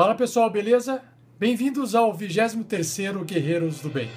Fala pessoal, beleza? Bem-vindos ao 23º Guerreiros do Bem.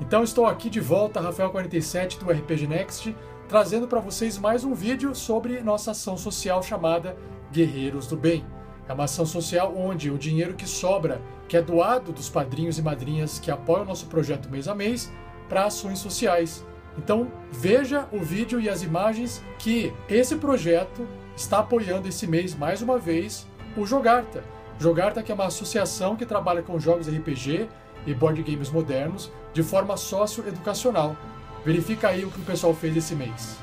Então estou aqui de volta, Rafael47 do RPG Next, trazendo para vocês mais um vídeo sobre nossa ação social chamada Guerreiros do Bem. É uma ação social onde o dinheiro que sobra, que é doado dos padrinhos e madrinhas que apoiam o nosso projeto mês a mês, para ações sociais. Então veja o vídeo e as imagens que esse projeto está apoiando esse mês mais uma vez o Jogarta. Jogarta que é uma associação que trabalha com jogos RPG e board games modernos de forma socioeducacional. Verifica aí o que o pessoal fez esse mês.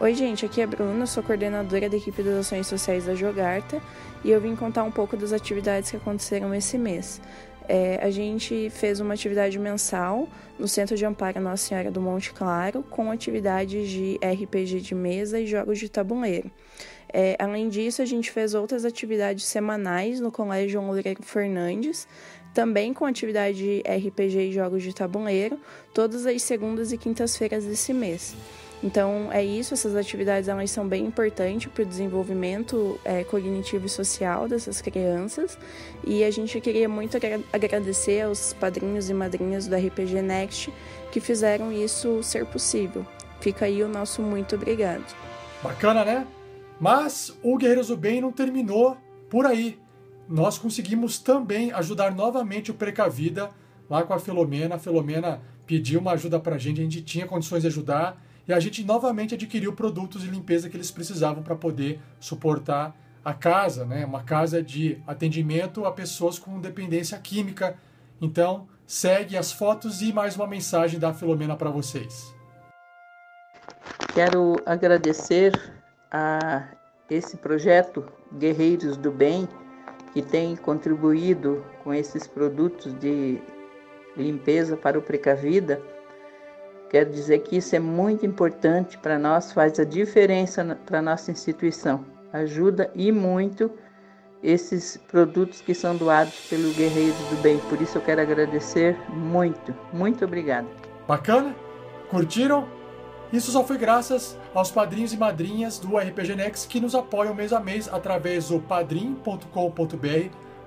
Oi, gente, aqui é Bruna, sou coordenadora da equipe das ações sociais da Jogarta e eu vim contar um pouco das atividades que aconteceram esse mês. É, a gente fez uma atividade mensal no Centro de Amparo Nossa Senhora do Monte Claro, com atividades de RPG de mesa e jogos de tabuleiro. É, além disso, a gente fez outras atividades semanais no Colégio Loureiro Fernandes, também com atividade de RPG e jogos de tabuleiro, todas as segundas e quintas-feiras desse mês. Então é isso, essas atividades elas são bem importantes para o desenvolvimento é, cognitivo e social dessas crianças e a gente queria muito agradecer aos padrinhos e madrinhas do RPG Next que fizeram isso ser possível. Fica aí o nosso muito obrigado. Bacana, né? Mas o Guerreiros do Bem não terminou por aí. Nós conseguimos também ajudar novamente o Precavida lá com a Filomena. A Filomena pediu uma ajuda para a gente, a gente tinha condições de ajudar e a gente novamente adquiriu produtos de limpeza que eles precisavam para poder suportar a casa, né? Uma casa de atendimento a pessoas com dependência química. Então, segue as fotos e mais uma mensagem da Filomena para vocês. Quero agradecer a esse projeto Guerreiros do Bem, que tem contribuído com esses produtos de limpeza para o Precavida Quero dizer que isso é muito importante para nós, faz a diferença para a nossa instituição. Ajuda e muito esses produtos que são doados pelo Guerreiros do Bem. Por isso eu quero agradecer muito. Muito obrigada. Bacana? Curtiram? Isso só foi graças aos padrinhos e madrinhas do RPG Next que nos apoiam mês a mês através do padrim.com.br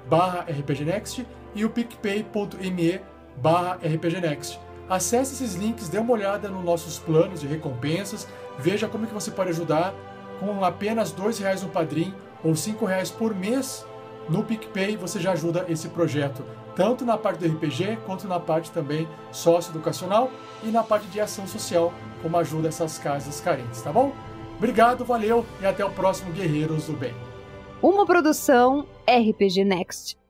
barra rpgnext e o picpay.me barra rpgnext. Acesse esses links, dê uma olhada nos nossos planos de recompensas, veja como que você pode ajudar com apenas R$ reais no Padrim ou R$ reais por mês no PicPay, você já ajuda esse projeto, tanto na parte do RPG quanto na parte também socioeducacional e na parte de ação social, como ajuda essas casas carentes, tá bom? Obrigado, valeu e até o próximo Guerreiros do Bem. Uma produção RPG Next.